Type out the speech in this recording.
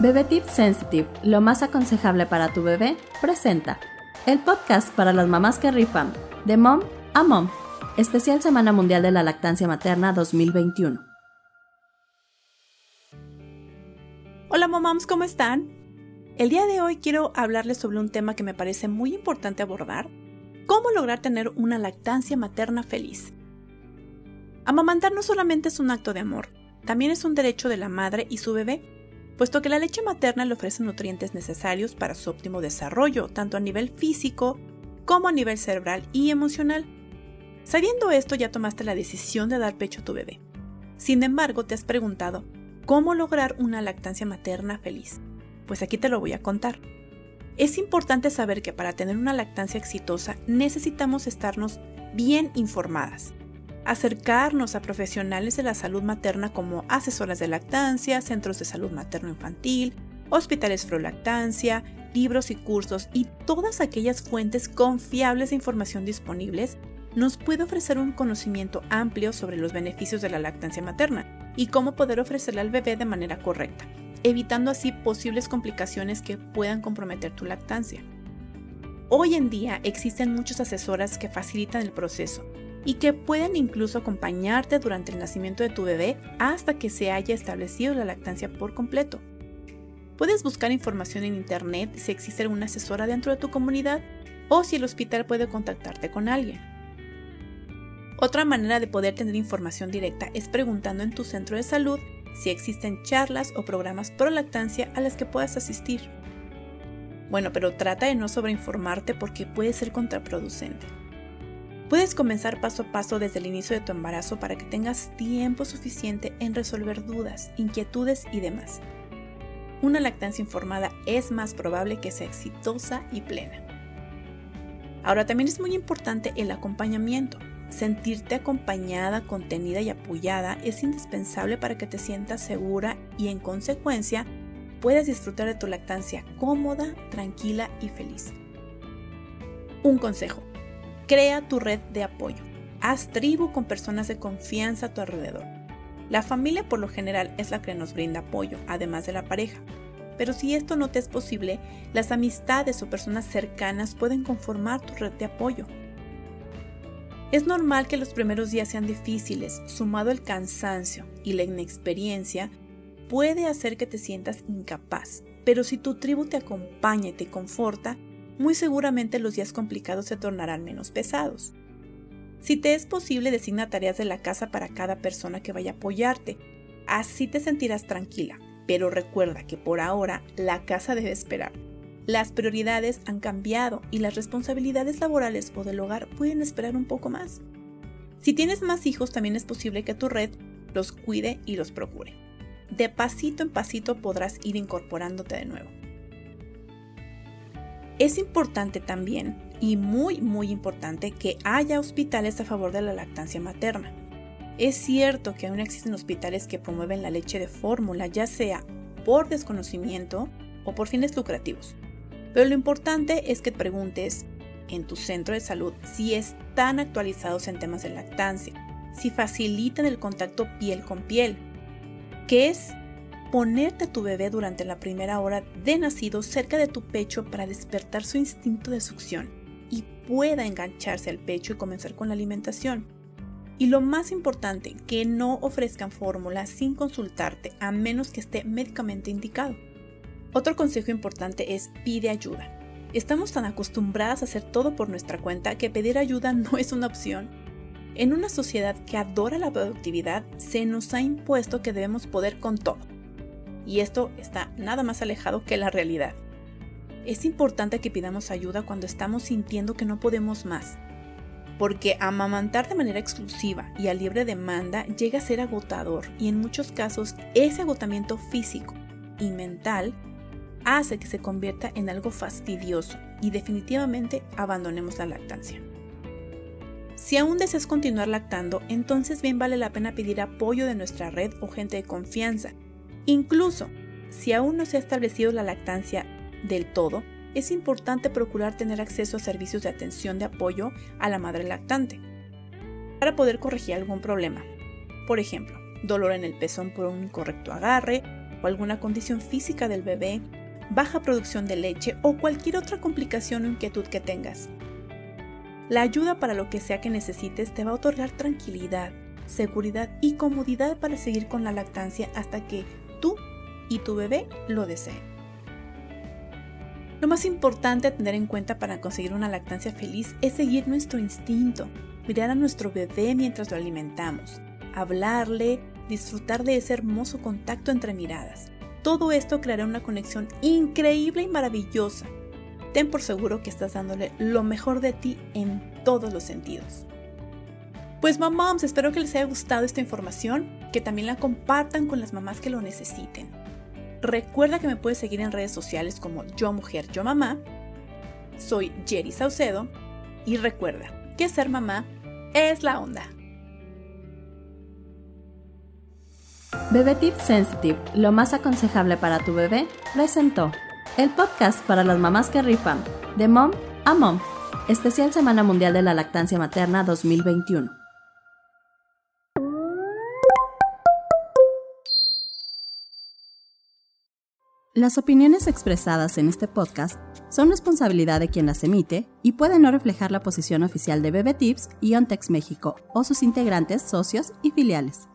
Bebé Tip Sensitive, lo más aconsejable para tu bebé, presenta el podcast para las mamás que rifan, de mom a mom, especial Semana Mundial de la Lactancia Materna 2021. Hola moms, ¿cómo están? El día de hoy quiero hablarles sobre un tema que me parece muy importante abordar, cómo lograr tener una lactancia materna feliz. Amamantar no solamente es un acto de amor, también es un derecho de la madre y su bebé puesto que la leche materna le ofrece nutrientes necesarios para su óptimo desarrollo, tanto a nivel físico como a nivel cerebral y emocional. Sabiendo esto ya tomaste la decisión de dar pecho a tu bebé. Sin embargo, te has preguntado, ¿cómo lograr una lactancia materna feliz? Pues aquí te lo voy a contar. Es importante saber que para tener una lactancia exitosa necesitamos estarnos bien informadas acercarnos a profesionales de la salud materna como asesoras de lactancia, centros de salud materno-infantil, hospitales pro-lactancia, libros y cursos y todas aquellas fuentes confiables de información disponibles nos puede ofrecer un conocimiento amplio sobre los beneficios de la lactancia materna y cómo poder ofrecerle al bebé de manera correcta, evitando así posibles complicaciones que puedan comprometer tu lactancia. Hoy en día existen muchas asesoras que facilitan el proceso y que pueden incluso acompañarte durante el nacimiento de tu bebé hasta que se haya establecido la lactancia por completo. Puedes buscar información en internet si existe alguna asesora dentro de tu comunidad o si el hospital puede contactarte con alguien. Otra manera de poder tener información directa es preguntando en tu centro de salud si existen charlas o programas pro lactancia a las que puedas asistir. Bueno, pero trata de no sobreinformarte porque puede ser contraproducente. Puedes comenzar paso a paso desde el inicio de tu embarazo para que tengas tiempo suficiente en resolver dudas, inquietudes y demás. Una lactancia informada es más probable que sea exitosa y plena. Ahora también es muy importante el acompañamiento. Sentirte acompañada, contenida y apoyada es indispensable para que te sientas segura y en consecuencia puedas disfrutar de tu lactancia cómoda, tranquila y feliz. Un consejo. Crea tu red de apoyo. Haz tribu con personas de confianza a tu alrededor. La familia por lo general es la que nos brinda apoyo, además de la pareja. Pero si esto no te es posible, las amistades o personas cercanas pueden conformar tu red de apoyo. Es normal que los primeros días sean difíciles, sumado el cansancio y la inexperiencia, puede hacer que te sientas incapaz, pero si tu tribu te acompaña y te conforta, muy seguramente los días complicados se tornarán menos pesados. Si te es posible, designa tareas de la casa para cada persona que vaya a apoyarte. Así te sentirás tranquila, pero recuerda que por ahora la casa debe esperar. Las prioridades han cambiado y las responsabilidades laborales o del hogar pueden esperar un poco más. Si tienes más hijos, también es posible que tu red los cuide y los procure. De pasito en pasito podrás ir incorporándote de nuevo. Es importante también, y muy muy importante, que haya hospitales a favor de la lactancia materna. Es cierto que aún existen hospitales que promueven la leche de fórmula, ya sea por desconocimiento o por fines lucrativos. Pero lo importante es que preguntes en tu centro de salud si están actualizados en temas de lactancia, si facilitan el contacto piel con piel, que es ponerte a tu bebé durante la primera hora de nacido cerca de tu pecho para despertar su instinto de succión y pueda engancharse al pecho y comenzar con la alimentación. Y lo más importante, que no ofrezcan fórmula sin consultarte a menos que esté médicamente indicado. Otro consejo importante es pide ayuda. Estamos tan acostumbradas a hacer todo por nuestra cuenta que pedir ayuda no es una opción. En una sociedad que adora la productividad, se nos ha impuesto que debemos poder con todo y esto está nada más alejado que la realidad. Es importante que pidamos ayuda cuando estamos sintiendo que no podemos más, porque amamantar de manera exclusiva y a libre demanda llega a ser agotador y en muchos casos ese agotamiento físico y mental hace que se convierta en algo fastidioso y definitivamente abandonemos la lactancia. Si aún deseas continuar lactando, entonces bien vale la pena pedir apoyo de nuestra red o gente de confianza Incluso si aún no se ha establecido la lactancia del todo, es importante procurar tener acceso a servicios de atención de apoyo a la madre lactante para poder corregir algún problema. Por ejemplo, dolor en el pezón por un incorrecto agarre o alguna condición física del bebé, baja producción de leche o cualquier otra complicación o inquietud que tengas. La ayuda para lo que sea que necesites te va a otorgar tranquilidad, seguridad y comodidad para seguir con la lactancia hasta que tú y tu bebé lo deseen. Lo más importante a tener en cuenta para conseguir una lactancia feliz es seguir nuestro instinto, mirar a nuestro bebé mientras lo alimentamos, hablarle, disfrutar de ese hermoso contacto entre miradas. Todo esto creará una conexión increíble y maravillosa. Ten por seguro que estás dándole lo mejor de ti en todos los sentidos. Pues moms, espero que les haya gustado esta información, que también la compartan con las mamás que lo necesiten. Recuerda que me puedes seguir en redes sociales como Yo Mujer, Yo Mamá. Soy Jerry Saucedo y recuerda que ser mamá es la onda. Bebé Tip Sensitive, lo más aconsejable para tu bebé, presentó el podcast para las mamás que rifan, de Mom a Mom, especial Semana Mundial de la Lactancia Materna 2021. Las opiniones expresadas en este podcast son responsabilidad de quien las emite y pueden no reflejar la posición oficial de Bebe Tips y Ontex México o sus integrantes, socios y filiales.